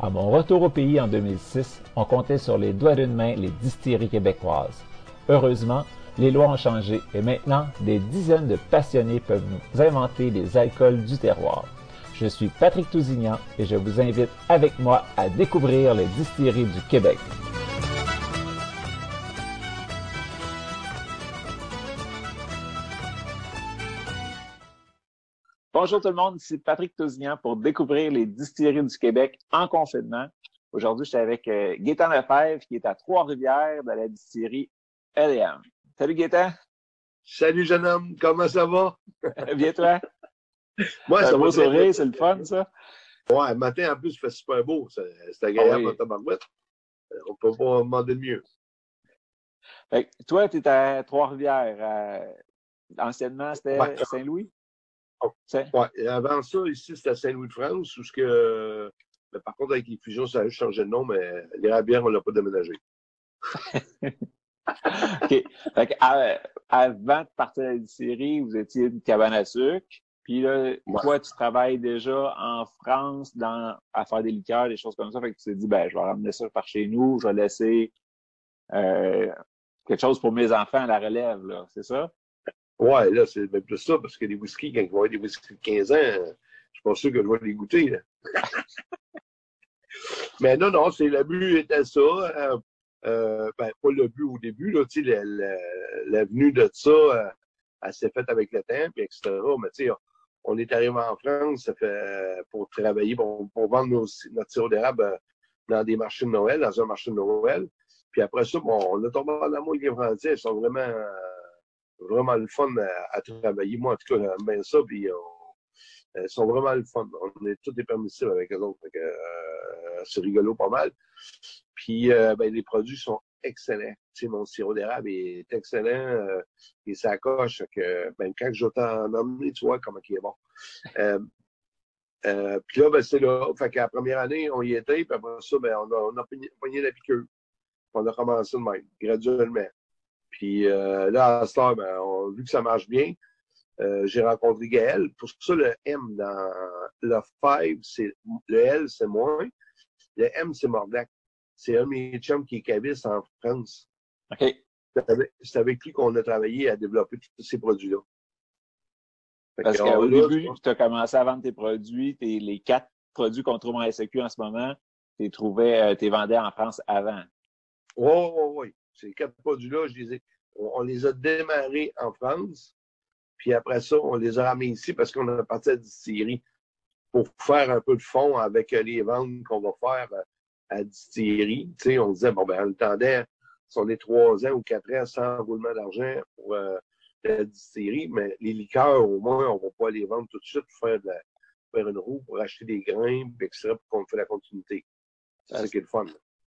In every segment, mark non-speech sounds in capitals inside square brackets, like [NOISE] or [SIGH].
À mon retour au pays en 2006, on comptait sur les doigts d'une main les distilleries québécoises. Heureusement, les lois ont changé et maintenant, des dizaines de passionnés peuvent nous inventer des alcools du terroir. Je suis Patrick Tousignan et je vous invite avec moi à découvrir les distilleries du Québec. Bonjour tout le monde, c'est Patrick Tousignan pour découvrir les distilleries du Québec en confinement. Aujourd'hui, je suis avec euh, Gaétan Lefebvre qui est à Trois-Rivières de la distillerie L&M. Salut Gaétan. Salut jeune homme, comment ça va? [LAUGHS] Bien toi? Moi, ça va sourire, bien. c'est le fun ça? Ouais, le matin en plus, il fait super beau. C'est c'est agréable Ah oui. tabarouette. Euh, On peut pas demander de mieux. Fait que toi, tu es à Trois-Rivières. euh, anciennement, c'était. Saint-Louis? Oh. C'est- Ouais, et avant ça, ici, c'était à Saint-Louis-de-France, où ce que. mais par contre, avec les fusions, ça a juste changé de nom, mais les rabières, on l'a pas déménagé. [LAUGHS] OK. À- avant de partir à la distillerie, vous étiez une cabane à sucre. Puis là, Ouais. toi, tu travailles déjà en France dans, à faire des liqueurs, des choses comme ça. Fait que tu t'es dit, ben, je vais ramener ça par chez nous, je vais laisser euh, quelque chose pour mes enfants à la relève, là. C'est ça? Ouais, là, c'est même plus ça, parce que les whisky, quand ils vont avoir des whisky de 15 ans, je suis pas sûr que je vais les goûter. Là. [LAUGHS] Mais non, non, c'est le but était ça. euh, euh, ben, pas le but au début, là, tu sais, la- la- l'avenue de ça, euh, elle s'est faite avec le temps, puis etc. Mais tu sais, on- est arrivé en France, pour travailler, pour, vendre nos, notre sirop d'érable dans des marchés de Noël, dans un marché de Noël. Puis après ça, bon, on a tombé en amour avec les Français, ils sont vraiment vraiment le fun à, à travailler. Moi, en tout cas, j'aime bien ça. Puis, on- ils sont vraiment le fun. On est tous des permissifs avec eux autres. Euh, c'est rigolo pas mal. Puis, euh, ben, les produits sont excellents. Tu sais, mon sirop d'érable est excellent. euh, et ça coche. Que, ben, quand je vais t'en emmener, tu vois comment il est bon. [LAUGHS] Euh, euh, puis là, ben, c'est là. Fait la première année, on y était. Puis après ça, ben, on a, on a pogné- la piqûre. On a commencé de même, graduellement. Puis euh, là, à ce temps, ben, on, vu que ça marche bien, euh, j'ai rencontré Gaël. Pour ça, le M dans le 5, c'est le L, c'est moins. Le M, c'est Mordac. C'est un de mes chums qui est caviste en France. OK. C'est avec, lui qu'on a travaillé à développer tous ces produits-là. Parce qu'au début, tu as commencé à vendre tes produits, tes, les quatre produits qu'on trouve en SEQ en ce moment, tu trouvais, euh, vendais en France avant. Oui, oui, oui. Ces quatre produits-là, je les ai, on, on les a démarrés en France. Puis après ça, on les a ramenés ici parce qu'on a parti à la distillerie pour faire un peu de fond avec euh, les ventes qu'on va faire euh, à la distillerie. Tu sais, on disait, bon, ben, on attendait, si on est trois ans ou quatre ans sans roulement d'argent pour euh, la distillerie, mais les liqueurs, au moins, on va pas les vendre tout de suite pour faire, de la, faire une roue, pour acheter des grains, puis etc., pour qu'on fait la continuité. C'est ça qui est le fun.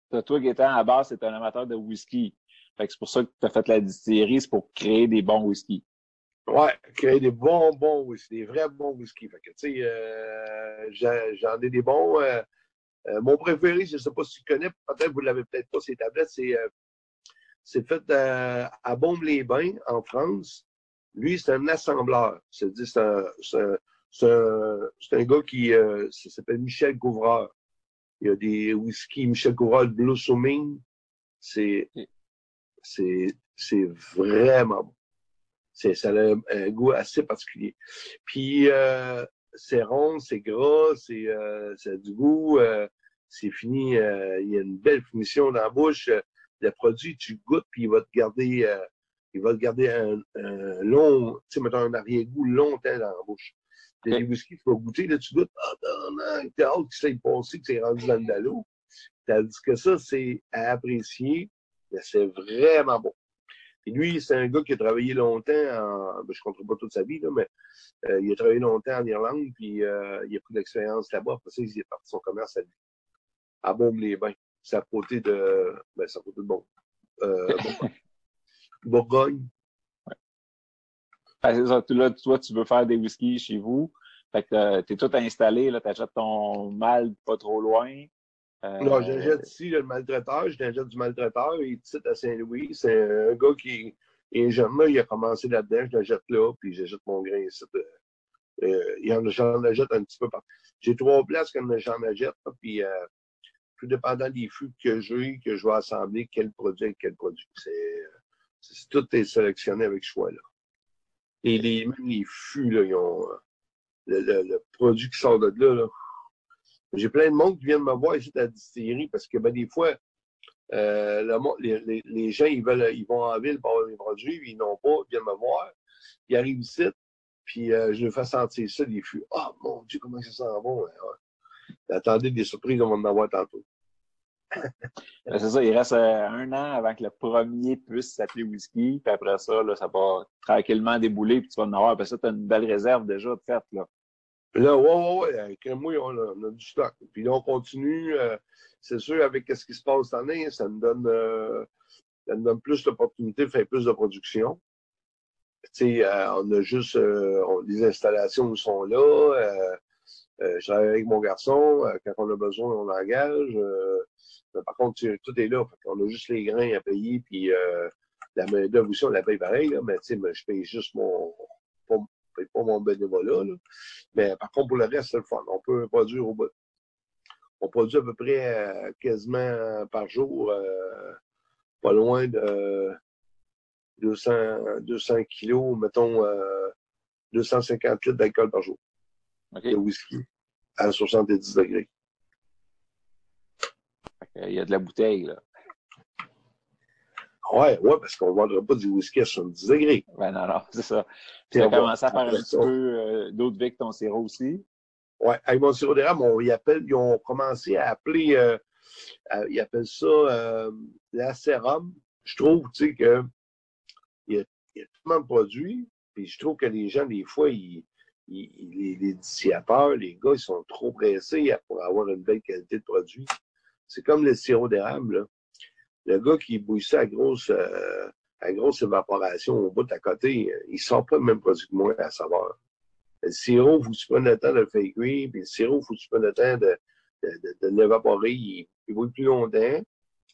Toi, Toi, Gaétan, à base, c'est un amateur de whisky. Fait que c'est pour ça que tu as fait la distillerie, c'est pour créer des bons whisky. Ouais, créer des bons, bons whisky, des vrais bons whisky. Fait que, tu sais, euh, j'en ai des bons. euh, euh, mon préféré, je ne sais pas si tu connais, peut-être vous ne l'avez peut-être pas, ces tablettes, c'est euh, c'est fait euh, à Baume-les-Bains, en France. Lui, c'est un assembleur. C'est un, un, un, un gars qui s'appelle Michel Couvreur. Il y a des whisky Michel Couvreur de Blossoming. C'est c'est c'est vraiment bon. C'est, ça a un, goût assez particulier. Puis, euh, c'est rond, c'est gras, c'est, euh, ça a du goût, euh, c'est fini, euh, il y a une belle finition dans la bouche. Le produit, tu goûtes, puis il va te garder, euh, il va te garder un, un long, tu sais, mettons un arrière-goût longtemps dans la bouche. Il y a Ok. des whisky tu vas goûter, là, tu goûtes, ah, non, non, t'as hâte que ait passé, que c'est rendu dans le dallo. Tandis que ça, c'est à apprécier, mais c'est vraiment bon. Et lui, c'est un gars qui a travaillé longtemps, en, ben, je ne compte pas toute sa vie, là, mais euh, il a travaillé longtemps en Irlande, puis euh, il a pris de l'expérience là-bas. Après ça, il est parti son commerce à lui, à Baume-les-Bains. c'est à côté de, ben, c'est à côté de bon, euh, [LAUGHS] Bourgogne. Ça. Là, toi, tu veux faire des whiskies chez vous. Fait que euh, t'es tout installé, là, t'achètes ton mal pas trop loin. Euh... Non, j'achète ici le maltraiteur, j'achète du maltraiteur, il est à Saint-Louis. C'est un gars qui est jeune il a commencé là-dedans, je l'achète là, puis j'achète mon grain ici. Euh, j'en achète un petit peu partout. J'ai trois places que j'en achète, puis euh, tout dépendant des fûts que j'ai, que je vais assembler, quel produit avec quel produit. C'est, tout est sélectionné avec choix, là. Et les, même les fûts, là, ils ont le, le, produit qui sort de là, là. J'ai plein de monde qui viennent me voir ici à la distillerie parce que ben, des fois, euh, le, les, les, gens, ils veulent, ils vont en ville pour avoir des produits, ils n'ont pas, ils viennent me voir. Ils arrivent ici, puis euh, je leur fais sentir ça, des fûts. Ah, oh, mon Dieu, comment ça sent bon. Hein? Attendez des surprises, on va en tantôt. C'est ça, il reste euh, un an avant que le premier puisse s'appeler whisky, puis après ça, là, ça va tranquillement débouler, puis tu vas en avoir. Puis ça, tu as une belle réserve déjà de fait. Là, là ouais, ouais, ouais, avec moi, on a, on a, du stock. Puis là, on continue. Euh, c'est sûr, avec ce qui se passe cette année, ça nous donne, euh, ça nous donne plus d'opportunités de faire plus de production. Tu sais, euh, on a juste les installations sont là. Je travaille avec mon garçon. quand on a besoin, on engage. Mais par contre, tout est là. on a juste les grains à payer, puis euh, la main-d'œuvre aussi, on la paye pareil, là, mais tu je paye juste mon. Pas, pas mon bénévolat. Là. Mais par contre, pour le reste, c'est le fun. On peut produire au bout. On produit à peu près euh, quasiment par jour, euh, pas loin de 200, 200 kilos, mettons 250 litres d'alcool par jour. De whisky à 70 degrés. Il y a de la bouteille, là. Ouais, ouais, parce qu'on ne vendra pas du whisky à 70 degrés. Ben non, non, [LAUGHS] c'est ça. Tu as commencé à faire un petit peu euh, d'autres avec ton sirop aussi. Ouais, avec mon sirop d'érable, on y appelle, ils ont commencé à appeler, euh, ils appellent ça euh, la sérum. Je trouve, tu sais, que il y, y a tellement de produits, puis je trouve que les gens, des fois, ils, les, dissiateurs, les gars, ils sont trop pressés pour avoir une belle qualité de produit. C'est comme le sirop d'érable. Le gars qui bouille ça à grosse, euh, grosse évaporation au bout à côté, il sort pas le même produit que moi à savoir. Le sirop, il faut que tu le temps de le faire cuire, puis le sirop, il faut que tu le temps de, l'évaporer. Il, il, bouille plus longtemps,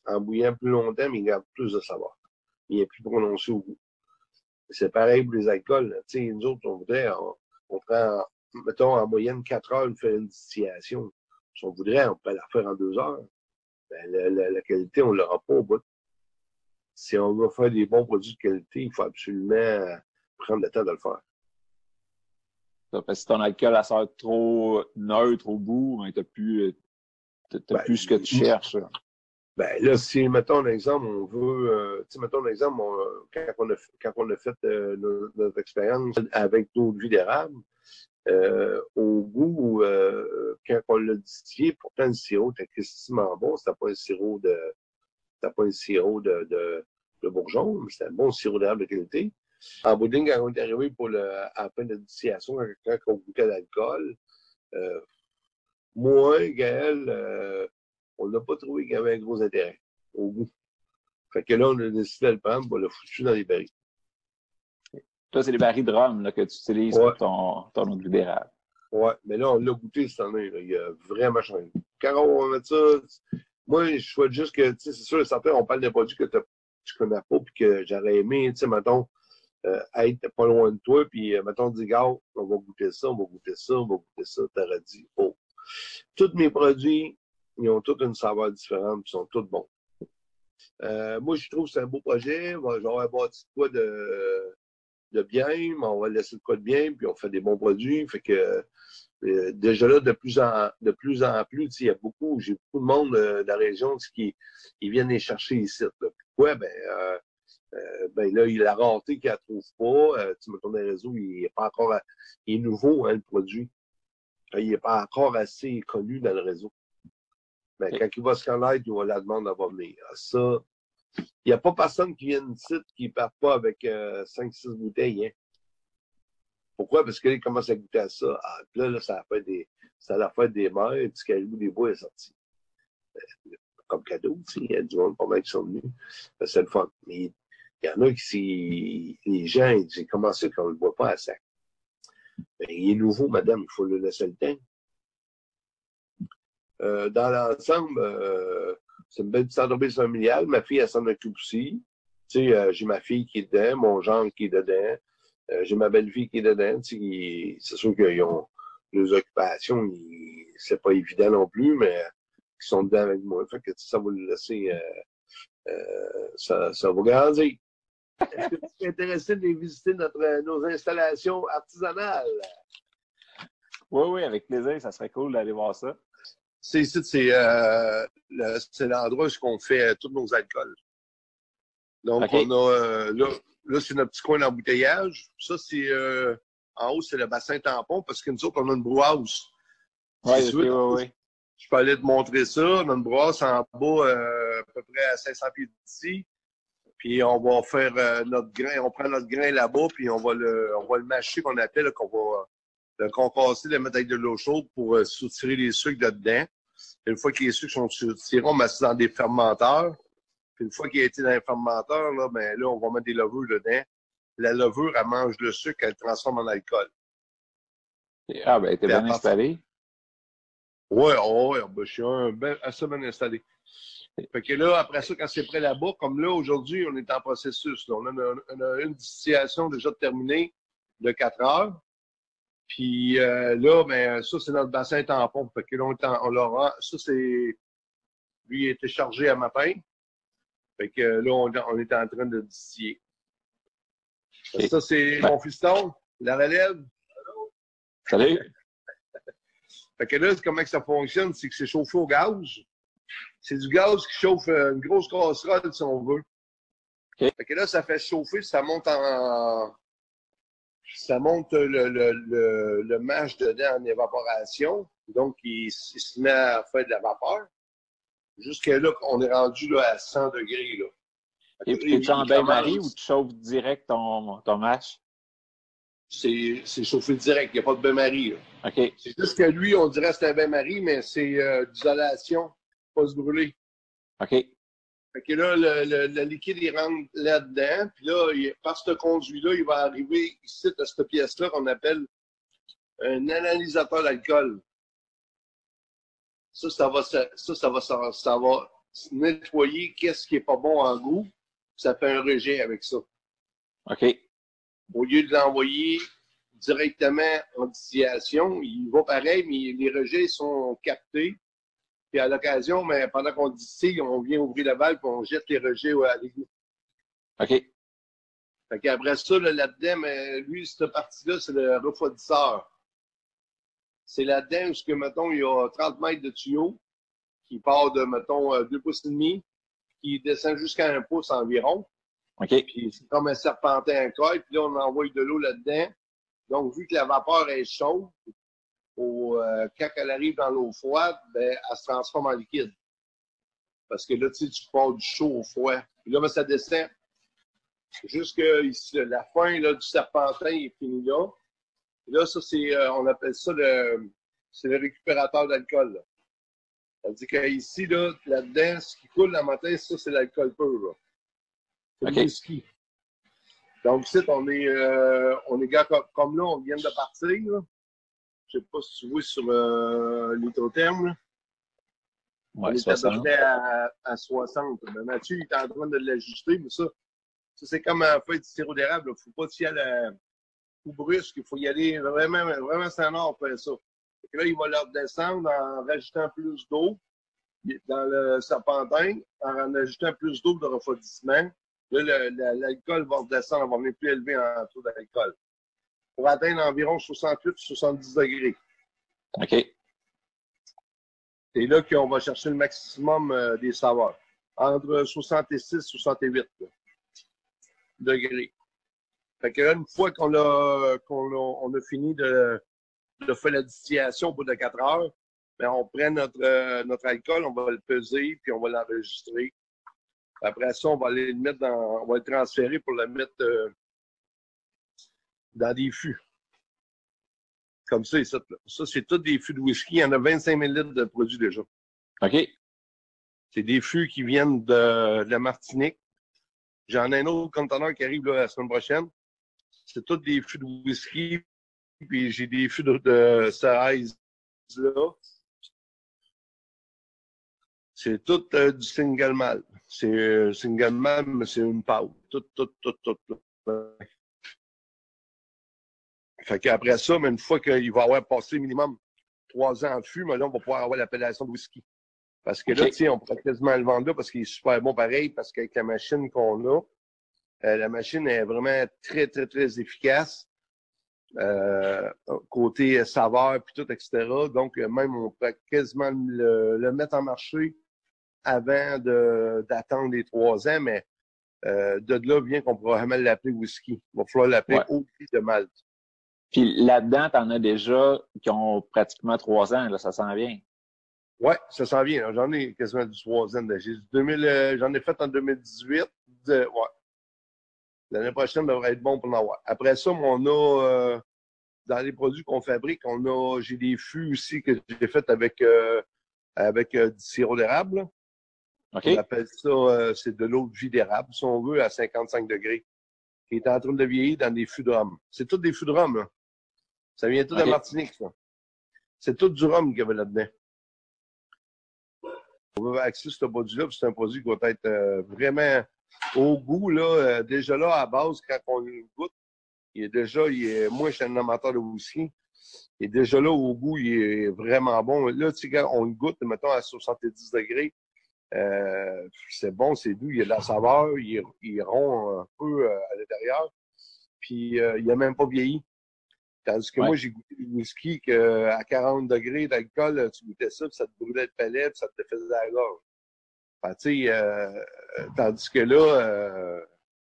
en bouillant plus longtemps, mais il garde plus de savoir. Il est plus prononcé au goût. C'est pareil pour les alcools. Nous autres, on voudrait, on prend, mettons, en moyenne 4 heures de faire une distillation. Si on voudrait, on peut la faire en 2 heures ben, la, la, la, qualité, on ne l'aura pas au bout. Si on veut faire des bons produits de qualité, il faut absolument prendre le temps de le faire. Parce que si ton alcool sort trop neutre au bout, ben, tu n'as plus, ben, plus ce que tu cherches. Ben là, si, mettons un exemple, on veut, euh, tu sais, mettons un exemple, on, quand, on a, quand on a fait euh, notre, expérience avec d'autres vies d'érable, euh, au goût, euh, quand on l'a distillé, pourtant le sirop était extrêmement bon. C'était pas un sirop de, c'était pas un sirop de, de, de bourgeon, mais c'était un bon sirop d'herbe de qualité. En bout de quand on est arrivé pour le, à la fin de distillation, quand on goûtait l'alcool, euh, moi, Gaël, euh, on n'a pas trouvé qu'il y avait un gros intérêt au goût. Fait que là, on a décidé de le prendre pour le foutu dans les barils. Toi, c'est les barils de rhum là, que tu utilises pour ton, ton eau d'érable. Ouais, mais là, on l'a goûté cette année. Là. Il y a vraiment changé. Quand on va mettre ça, moi, je souhaite juste que, tu sais, c'est sûr, certains, on parle des produits que tu connais pas puis que j'aurais aimé, tu sais, mettons, euh, être pas loin de toi, puis euh, mettons, dis, gars, on va goûter ça, on va goûter ça, on va goûter ça, t'aurais dit, oh. Tous mes produits, ils ont tous une saveur différente, ils sont tous bons. Euh, moi, je trouve que c'est un beau projet. J'aurais bâti quoi de de bien, mais on va laisser le quoi de bien, puis on fait des bons produits. Fait que euh, déjà là, de plus en de plus en plus, il y a beaucoup, j'ai beaucoup de monde euh, de la région qui ils viennent les chercher ici. Là. Pourquoi? Ben, euh, euh, ben là, il a rareté qu'il ne trouve pas. Euh, tu me tournes les réseaux, il n'est pas encore il est nouveau, hein, le produit. Il n'est pas encore assez connu dans le réseau. Ben, quand il va se connaître, il va la demande d'avoir venir. Ça, il n'y a pas personne qui vient ici qui ne part pas avec euh, 5-6 bouteilles. Hein. Pourquoi? Parce qu'il commence à goûter à ça. Ah, là, là, ça a fait des. Ça a fait des mers, du caribou des bois est sorti. Euh, comme cadeau. Il y a du monde pas mal qui sont venus. C'est le fun. Mais il y en a qui, les gens, ils disent, comment ça qu'on ne le voit pas à sac? Ben, il est nouveau, madame, il faut le laisser le temps. Euh, dans l'ensemble, euh, c'est une belle entreprise familiale. Ma fille, elle s'en occupe aussi. Tu sais, euh, j'ai ma fille qui est dedans, mon gendre qui est dedans, j'ai ma belle-fille qui est dedans. Tu sais, c'est sûr qu'ils ont des occupations, c'est pas évident non plus, mais ils sont dedans avec moi. Fait que ça va le laisser, ça, ça va grandir. Est-ce que tu es intéressé de visiter notre, nos installations artisanales? Oui, oui, avec plaisir. Ça serait cool d'aller voir ça. C'est ici, c'est euh, l'endroit où on fait euh, tous nos alcools. Donc, on a euh, là, là c'est notre petit coin d'embouteillage. Ça, c'est euh, en haut, c'est le bassin tampon parce que nous autres, on a une brouhasse. Oui, oui, oui. Je peux aller te montrer ça. On a une en bas, à peu près à 500 pieds d'ici. Puis on va faire notre grain, on prend notre grain là-bas, puis on va le, on va le mâcher qu'on appelle, qu'on va le compasser, le mettre avec de l'eau chaude pour soutirer les sucres de dedans. Une fois que les sucres sont tirés, on met ça dans des fermenteurs. Puis une fois qu'il a été dans les fermenteurs, là, ben, là, on va mettre des levures dedans. La levure, elle mange le sucre, elle le transforme en alcool. Ah, ben, t'es bien installé? Oui, ouais, ben, je suis un, ben, assez bien installé. Fait que là, après ça, quand c'est prêt là-bas, comme là, aujourd'hui, on est en processus. On, a on, a une, distillation déjà terminée de 4 heures. Puis euh, là, ben, ça, c'est notre bassin tampon. Fait que là, on, on l'aura. Ça, c'est. Lui, il été chargé à matin. Fait que là, on, on est en train de distiller. Ça, c'est mon fiston, la relève. Salut. [LAUGHS] fait que là, comment que ça fonctionne? C'est que c'est chauffé au gaz. C'est du gaz qui chauffe euh, une grosse casserole, si on veut. Fait que là, ça fait chauffer, ça monte en, ça monte le, le, le, le mâche dedans en évaporation. Donc, il, se met à faire de la vapeur. Jusqu'à là, on est rendu là, à 100 degrés. Là. Et puis, tu en bain-marie ou tu chauffes direct ton, ton mâche? C'est chauffé direct, il n'y a pas de bain-marie. OK. C'est juste que lui, on dirait que c'est un bain-marie, mais c'est euh, d'isolation, pas se brûler. OK. Fait que là, le, le, le, liquide, il rentre là-dedans. Puis là, il, par ce conduit-là, il va arriver ici, à cette pièce-là qu'on appelle un analysateur d'alcool. Ça, ça va, ça, ça va, ça, ça va nettoyer qu'est-ce qui est pas bon en goût. Ça fait un rejet avec ça. OK. Au lieu de l'envoyer directement en distillation, il va pareil, mais les rejets sont captés puis à l'occasion, mais pendant qu'on distille, on vient ouvrir la valve et on jette les rejets à l'égout. OK. Fait qu'après ça, là-dedans, mais lui, cette partie-là, c'est le refroidisseur. C'est là-dedans où, que, mettons, il y a 30 mètres de tuyau qui part de, mettons, 2 pouces et demi, qui descend jusqu'à 1 pouce environ. OK. Puis c'est comme un serpentin à coil, puis là, on envoie de l'eau là-dedans. Donc, vu que la vapeur est chaude, au, euh, quand elle arrive dans l'eau froide, ben, elle se transforme en liquide. Parce que là, tu sais, tu pars du chaud au froid. Puis là, ben, ça descend. Jusque ici, la fin là, du serpentin est fini là. Et là, ça, c'est, euh, on appelle ça le, c'est le récupérateur d'alcool. Ça veut dire qu'ici, là, là-dedans, ce qui coule la matin, ça, c'est l'alcool pur. C'est okay. le whisky. Donc, ici, on est, euh, on est comme, là, on vient de partir. Là. Je ne sais pas si tu vois sur euh, l'hydrotherme. Ouais, on est 60. à, à 60. Mais Mathieu, il est en train de l'ajuster, mais ça, ça c'est comme un feuille de sirop d'érable. Il ne faut pas y aller coup brusque. Il faut y aller vraiment, vraiment sans ordre pour faire ça. Et là, il va leur descendre en rajoutant plus d'eau dans le serpentin, en ajoutant plus d'eau de refroidissement. Là, l'alcool va redescendre, va venir plus élevé en taux d'alcool pour atteindre environ 68-70 degrés. OK. C'est là qu'on va chercher le maximum euh, des saveurs. Entre 66 et 68 degrés. Fait que une fois qu'on a, a, on a fini de, de faire la distillation au bout de 4 heures, ben on prend notre, euh, notre alcool, on va le peser, puis on va l'enregistrer. Après ça, on va aller le mettre dans, on va le transférer pour le mettre euh, dans des fûts. Comme ça, ça, ça c'est tous des fûts de whisky. Il y en a 25 000 litres de produits déjà. OK. C'est des fûts qui viennent de, la Martinique. J'en ai un autre conteneur qui arrive la semaine prochaine. C'est tous des fûts de whisky. Puis j'ai des fûts de, de là. C'est tout euh, du single malt. C'est euh, single malt, mais c'est une pâte. Tout, tout, tout, tout, tout. Fait qu'après ça, mais une fois qu'il va avoir passé minimum trois ans de fût, mais là, on va pouvoir avoir l'appellation de whisky. Parce que là, tu sais, on pourrait quasiment le vendre là parce qu'il est super bon pareil, parce qu'avec la machine qu'on a, euh, la machine est vraiment très, très, très efficace. Euh, côté saveur, puis tout, etc. Donc, même, on peut quasiment le, mettre en marché avant d'attendre les trois ans, mais euh, de là vient qu'on pourra jamais l'appeler whisky. Il va falloir l'appeler ouais. de Malte. Puis là-dedans, tu en as déjà qui ont pratiquement trois ans, là, ça s'en vient. Oui, ça s'en vient. J'en ai quasiment du troisième. Euh, j'en ai fait en 2018. ouais. L'année prochaine devrait être bon pour en avoir. Après ça, on a euh, dans les produits qu'on fabrique, on a j'ai des fûts aussi que j'ai fait avec euh, avec du sirop d'érable. On appelle ça c'est de l'eau de vie d'érable, si on veut, à 55 degrés, qui est en train de vieillir dans des fûts de rhum. C'est tout des fûts de rhum. Là. Ça vient tout de Martinique, ça. C'est tout du rhum qu'il y avait là-dedans. On va accéder à ce produit-là, c'est un produit qui va être euh, vraiment au goût. Là, euh, déjà là, à base, quand on le goûte, il est déjà, il est, moi, je suis un amateur de whisky. Et déjà là, au goût, il est vraiment bon. Là, tu sais, quand on le goûte, mettons, à 70 degrés, euh, c'est bon, c'est doux, il y a de la saveur, il il rond un peu à l'intérieur. Puis, il n'a même pas vieilli. Tandis que moi, j'ai goûté du whisky qu'à 40 degrés d'alcool, tu goûtais ça, puis ça te brûlait le palais, puis ça te faisait la gorge. Enfin, euh, euh, tandis que là, euh,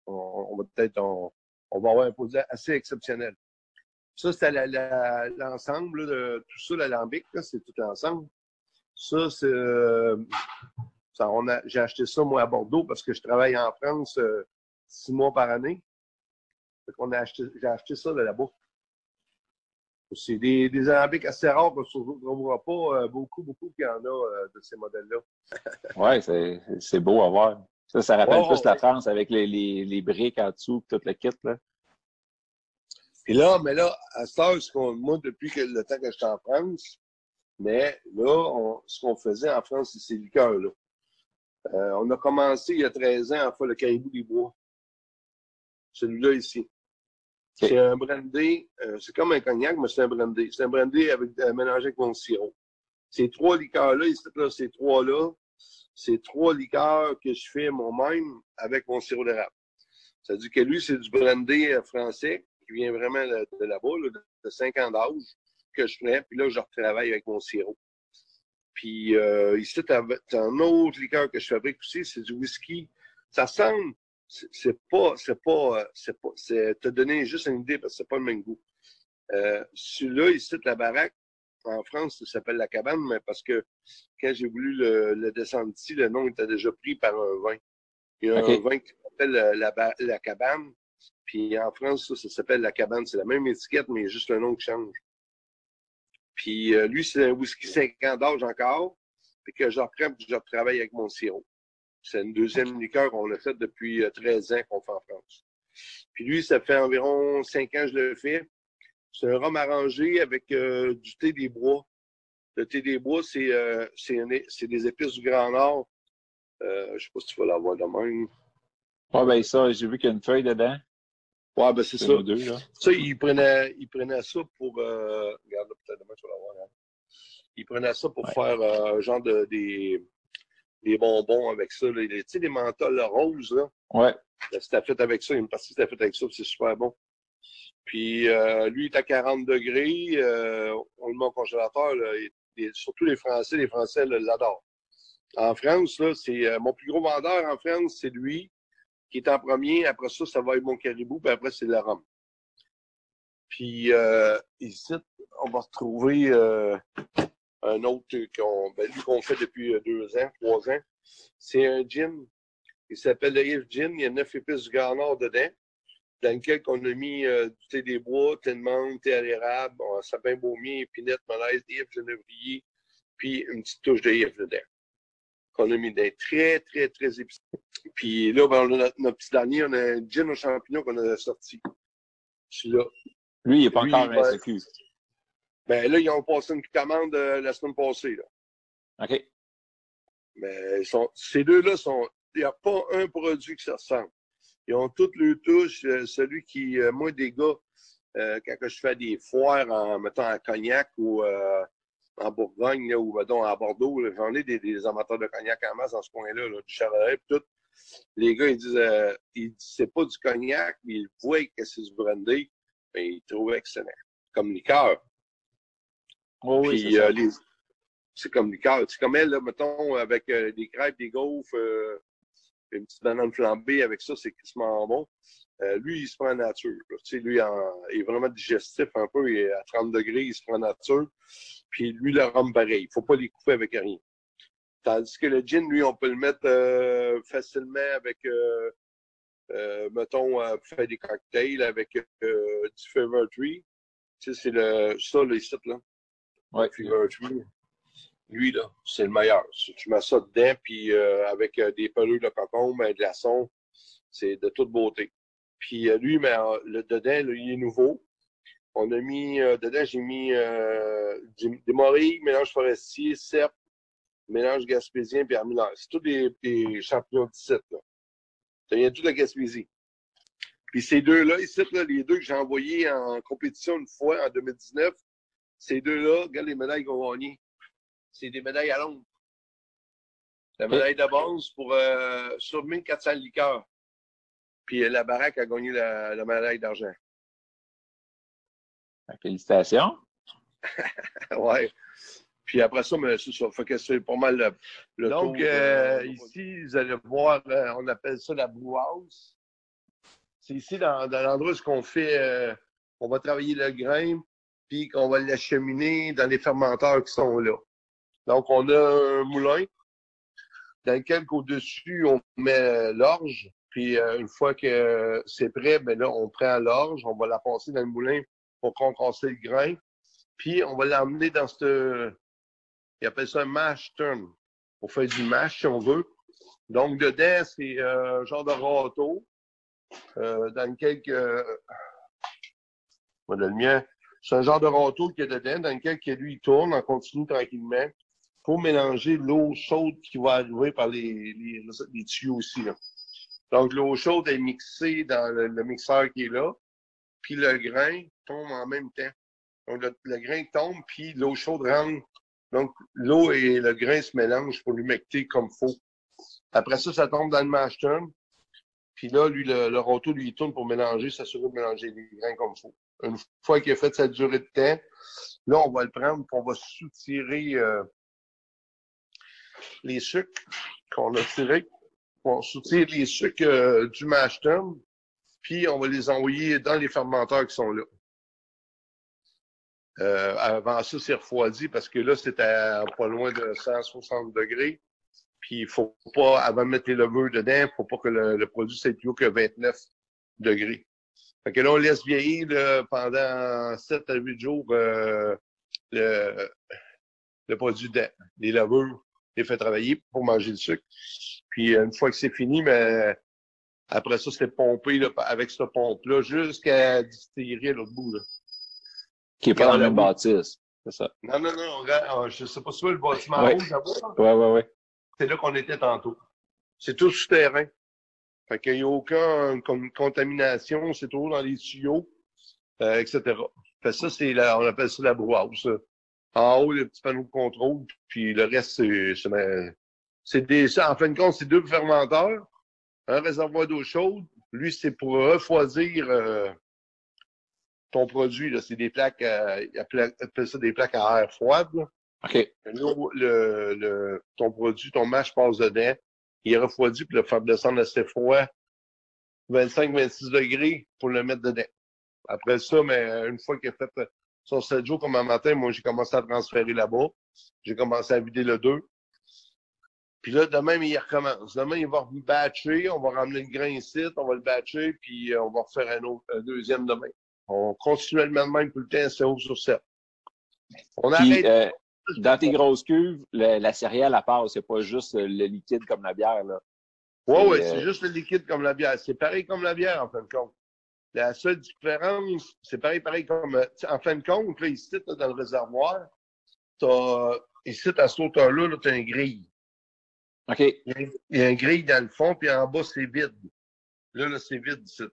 on, va peut-être, on, va avoir un produit assez exceptionnel. Ça, c'était l'ensemble de tout ça, l'alambic, c'est tout l'ensemble. Ça, c'est, ça, on a, j'ai acheté ça, moi, à Bordeaux, parce que je travaille en France six mois par année. qu'on a acheté, j'ai acheté ça de là-bas. C'est des, des alambics assez rares parce qu'on ne trouvera pas euh, beaucoup, beaucoup qu'il y en a euh, de ces modèles-là. [LAUGHS] oui, c'est beau à voir. Ça, ça rappelle plus la France avec les, les, les, briques en dessous, tout le kit. Là. Puis là, mais là, à ce temps, moi, depuis que, le temps que j'étais en France, mais là, ce qu'on faisait en France, c'est ces liqueurs-là. Euh, on a commencé il y a 13 ans à faire le caribou des bois. Celui-là ici. C'est un brandy, euh, c'est comme un cognac, mais c'est un brandy. C'est un brandy avec, euh, mélangé avec mon sirop. Ces trois liqueurs-là, là, ces trois-là, c'est trois liqueurs que je fais moi-même avec mon sirop d'érable. Ça dit que lui, c'est du brandy euh, français qui vient vraiment de, là-bas, là, de 5 ans d'âge, que je fais, puis là, je retravaille avec mon sirop. Puis euh, ici, tu as, un autre liqueur que je fabrique aussi, c'est du whisky. Ça semble c'est pas, c'est pas, euh, c'est pas, c'est te donner juste une idée parce que c'est pas le même goût. Euh, celui-là, ici, la baraque, en France, ça s'appelle la cabane, mais parce que quand j'ai voulu le, descendre ici, le nom était déjà pris par un vin. Il y a un vin qui s'appelle euh, la, la, cabane. Puis en France, ça, ça s'appelle la cabane. C'est la même étiquette, mais juste le nom qui change. Puis lui, c'est un whisky 5 ans d'âge encore. Puis que je reprends et je retravaille avec mon sirop. C'est une deuxième liqueur qu'on a faite depuis 13 euh, ans qu'on fait en France. Puis lui, ça fait environ 5 ans que je le fais. C'est un rhum arrangé avec euh, du thé des bois. Le thé des bois, c'est euh, des épices du Grand Nord. Euh, je sais pas si tu vas l'avoir de même. Ouais, ben ça, j'ai vu qu'il y a une feuille dedans. Ouais, ben c'est ça. Ça, il prenait, il prenait ça pour. Euh, regarde, peut-être demain, tu vas l'avoir. Hein. Il prenait ça pour faire un genre de des des bonbons avec ça. Là. Tu sais, des menthols roses, là. Ouais. C'était fait avec ça. Une partie c'était fait avec ça, c'est super bon. Puis euh, lui, il est à 40 degrés. Euh, on le met au congélateur. Là, surtout les Français, les Français l'adorent. En France, là, c'est euh, mon plus gros vendeur en France, c'est lui qui est en premier. Après ça, ça va être mon caribou, puis après, c'est le rhum. Puis ici, on va retrouver un autre qu'on ben, qu'on fait depuis euh, deux ans, trois ans. C'est un gin. Il s'appelle le If Gin. Il y a neuf épices du Grand Nord dedans, dans lequel on a mis euh, du thé des bois, thé de menthe, thé à l'érable, sapin baumier, épinette, malaise, if, genévrier, puis une petite touche de if dedans. Qu'on a mis des très, très, très épicés. Puis là, ben, on a notre, notre petit dernier, on a un gin aux champignons qu'on a sorti. Celui-là. Lui, il n'est pas Lui, encore ben, SQ. Ben là, ils ont passé une commande euh, la semaine passée. Là. OK. Mais ils sont, ces deux-là sont. Il n'y a pas un produit qui se ressemble. Ils ont toutes les touches. euh, celui qui, euh, moi, des gars, euh, quand je fais des foires en mettons en cognac ou euh, en Bourgogne là, ou mettons à Bordeaux, j'en ai des, des amateurs de cognac en masse dans ce coin-là, là, du Chardonnay et tout. Les gars, ils disent, euh, ils disent c'est pas du cognac, mais ils voient que c'est du brandy, mais ils trouvent excellent. Comme liqueur. Oui, oui, Puis, c'est ça. euh, les- c'est comme liqueur. C'est comme elle, là, mettons, avec euh, des crêpes, des gaufres, euh, une petite banane flambée avec ça, c'est crissement bon. Euh, lui, il se prend en nature. Tu sais, lui, en- il est vraiment digestif un peu. Il est à 30 degrés, il se prend en nature. Puis lui, le rhum, pareil. Il faut pas les couper avec rien. Tandis que le gin, lui, on peut le mettre euh, facilement avec, euh, mettons, pour faire des cocktails avec du Fever Tree. Tu sais, c'est le, ça, le site, là. Ouais. Fever Tree. Lui, là, c'est le meilleur. Si tu mets ça dedans, puis euh, avec euh, des pelures de cocon, un glaçon, c'est de toute beauté. Puis euh, lui, mais euh, le dedans, là, il est nouveau. On a mis, euh, dedans, j'ai mis euh, du- des morilles, mélange forestier, cèpe, mélange gaspésien, puis armileur. C'est tous des, des champignons site, là. Ça vient tout de Gaspésie. Puis ces deux-là, ici, là, les deux que j'ai envoyés en compétition une fois en 2019, ces deux-là, regarde les médailles qu'on a gagnées. C'est des médailles à Londres. La médaille de bronze pour euh, sur 1400 liqueurs. Puis euh, la baraque a gagné la, la médaille d'argent. Félicitations. [LAUGHS] ouais. Puis après ça, mais ça. Fait que c'est pas mal le, le Donc, de- euh, ici, vous allez voir, on appelle ça la Blue House. C'est ici, dans, dans l'endroit où on fait, euh, on va travailler le grain, puis qu'on va l'acheminer dans les fermenteurs qui sont là. Donc, on a un moulin dans lequel au-dessus, on met l'orge. Puis, euh, une fois que c'est prêt, ben là, on prend l'orge, on va la passer dans le moulin pour concasser le grain. Puis, on va l'emmener dans ce... Ils appellent ça un mash turn. On fait du mash, si on veut. Donc, dedans, c'est euh, un genre de râteau euh, dans lequel... que- Voilà, le mien. C'est un genre de râteau qui est dedans, dans lequel que lui, il tourne en continu tranquillement pour mélanger l'eau chaude qui va arriver par les, les, les tuyaux aussi. Là. Donc, l'eau chaude est mixée dans le, le mixeur qui est là, puis le grain tombe en même temps. Donc, le, le grain tombe, puis l'eau chaude rentre. Donc, l'eau et le grain se mélangent pour l'humecter comme faut. Après ça, ça tombe dans le mash tun. Puis là, lui, le, le râteau, lui, tourne pour mélanger, s'assurer de mélanger les grains comme faut. Une fois qu'il a fait sa durée de temps, là, on va le prendre, puis on va soutirer euh, les sucres qu'on a tirés. On soutire les sucres euh, du mash tun, puis on va les envoyer dans les fermenteurs qui sont là. Euh, avant ça, c'est refroidi parce que là, à pas loin de 160 degrés. Puis il faut pas, avant de mettre les levures dedans, il faut pas que le, produit soit plus haut que 29 degrés. Fait que là, on laisse vieillir pendant 7 à 8 jours euh, le, le produit dedans. Les levures, les fait travailler pour manger le sucre. Puis une fois que c'est fini, mais après ça, c'est pompé là, avec cette pompe-là jusqu'à distillerie à l'autre bout. Là. Qui n'est pas dans le même oui. bâtisse. C'est ça. Non, non, non, regarde, euh, je sais pas si le bâtiment Ouais. rouge là-bas. là? Ouais, ouais, ouais. C'est là qu'on était tantôt. C'est tout souterrain. Fait qu'il n'y a aucune con- contamination, c'est toujours dans les tuyaux, euh, etc. Fait ça, c'est la, on appelle ça la brouhaus. En haut, les petits panneaux de contrôle, puis le reste, c'est, c'est, des, en fin de compte, c'est deux fermenteurs, un réservoir d'eau chaude. Lui, c'est pour refroidir euh, ton produit. Là. C'est des plaques, appellent, appellent ça des plaques à air froide. là. OK. Le, le, ton produit, ton mash passe dedans, il est refroidi pour le faire descendre assez froid, 25-26 degrés pour le mettre dedans. Après ça, mais une fois qu'il a fait son 7 jours comme un matin, moi j'ai commencé à transférer là-bas. J'ai commencé à vider le 2. Puis là, demain, il recommence. Demain, il va batcher, on va ramener le grain ici, on va le batcher, puis euh, on va refaire un autre, un deuxième demain. On continuellement de même tout le temps, c'est haut sur 7. On Puis, arrête euh, dans tes grosses cuves, la céréale, à part, c'est pas juste le liquide comme la bière, là. Oui, oui, c'est juste le liquide comme la bière. C'est pareil comme la bière, en fin de compte. La seule différence, c'est pareil, pareil comme, en fin de compte, là, ici, là, dans le réservoir, t'as, ici, à ce hauteur-là, -là, tu as un grille. OK. Il y, a, un grille dans le fond, puis en bas, c'est vide. Là, là, c'est vide ici.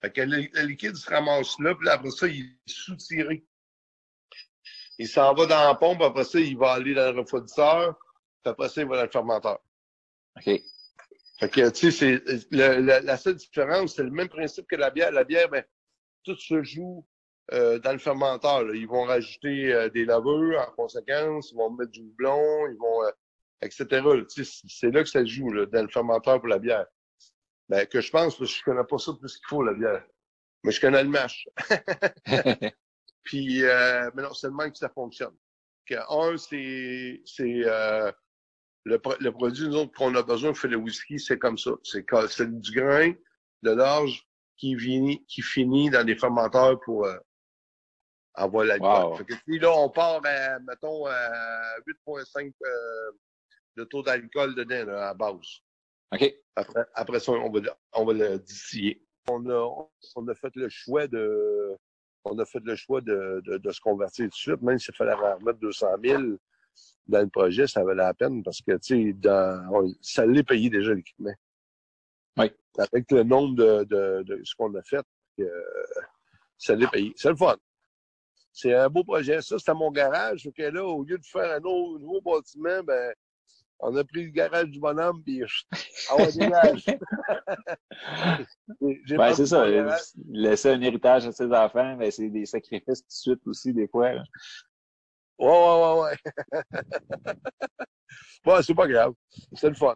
Fait que le, liquide se ramasse là, puis après ça, il est soutiré. Il s'en va dans la pompe, après ça, il va aller dans le refroidisseur, puis après ça, il va dans le fermenteur. OK. Fait que, tu sais, c'est, la seule différence, c'est le même principe que la bière. La bière, ben, tout se joue euh, dans le fermenteur. Ils vont rajouter euh, des laveurs en conséquence, ils vont mettre du houblon, ils vont, euh, etc. C'est là que ça joue, là, dans le fermenteur pour la bière. Ben, que je pense, parce que je connais pas ça plus qu'il faut, la bière. Mais je connais le mash. [LAUGHS] Puis, euh, mais non, c'est le même que ça fonctionne. Que, un, c'est, c'est le, le, produit, nous autres, qu'on a besoin pour faire le whisky, c'est comme ça. C'est, c'est du grain, de l'orge qui finit, qui finit dans des fermenteurs pour avoir l'alcool. Wow. Fait que si là, on part, à, mettons, à 8,5 euh, de taux d'alcool dedans, là, à base. OK. Après, après ça, on va, on va le distiller. On a, on a fait le choix de, on a fait le choix de, de, de se convertir tout de suite, même s'il fallait remettre 200 000 dans le projet, ça valait la peine parce que, tu sais, dans, ça l'est payé déjà l'équipement. Oui. Avec le nombre de, de, de ce qu'on a fait, euh, ça l'est payé. C'est le fun. C'est un beau projet. Ça, c'était mon garage. Donc là, au lieu de faire un nouveau bâtiment, ben, on a pris le garage du bonhomme, puis on dégage. [LAUGHS] ben, c'est ça. Laisser un héritage à ses enfants, ben, c'est des sacrifices tout de suite aussi, des fois. Ouais, ouais, ouais, ouais. [LAUGHS] bon, c'est pas grave. C'est le fun.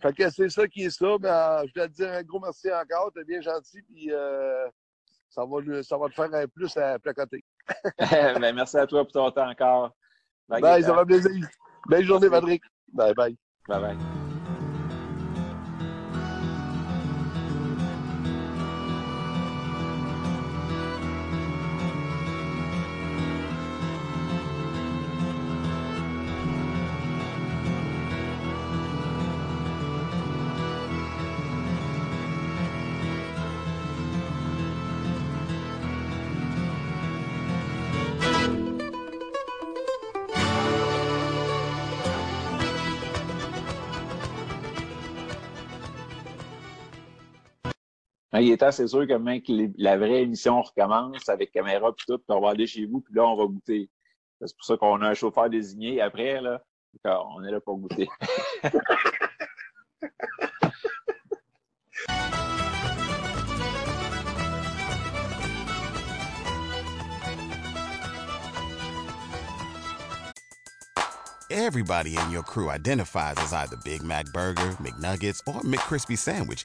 Fait que c'est ça qui est ça. Ben, je dois te dire un gros merci encore. T'es bien gentil. Puis euh, ça va, ça va te faire un plus à placoter. [LAUGHS] ben, merci à toi pour ton temps encore. Bye, bye ça va plaisir. Belle journée, Patrick. Bye bye. Bye bye. Il est temps, c'est sûr que mec, la vraie émission recommence avec caméra puis tout, puis on va aller chez vous, puis là, on va goûter. C'est pour ça qu'on a un chauffeur désigné après, là. On est là pour goûter. [LAUGHS] Everybody in your crew identifies as either Big Mac Burger, McNuggets, or McCrispy Sandwich.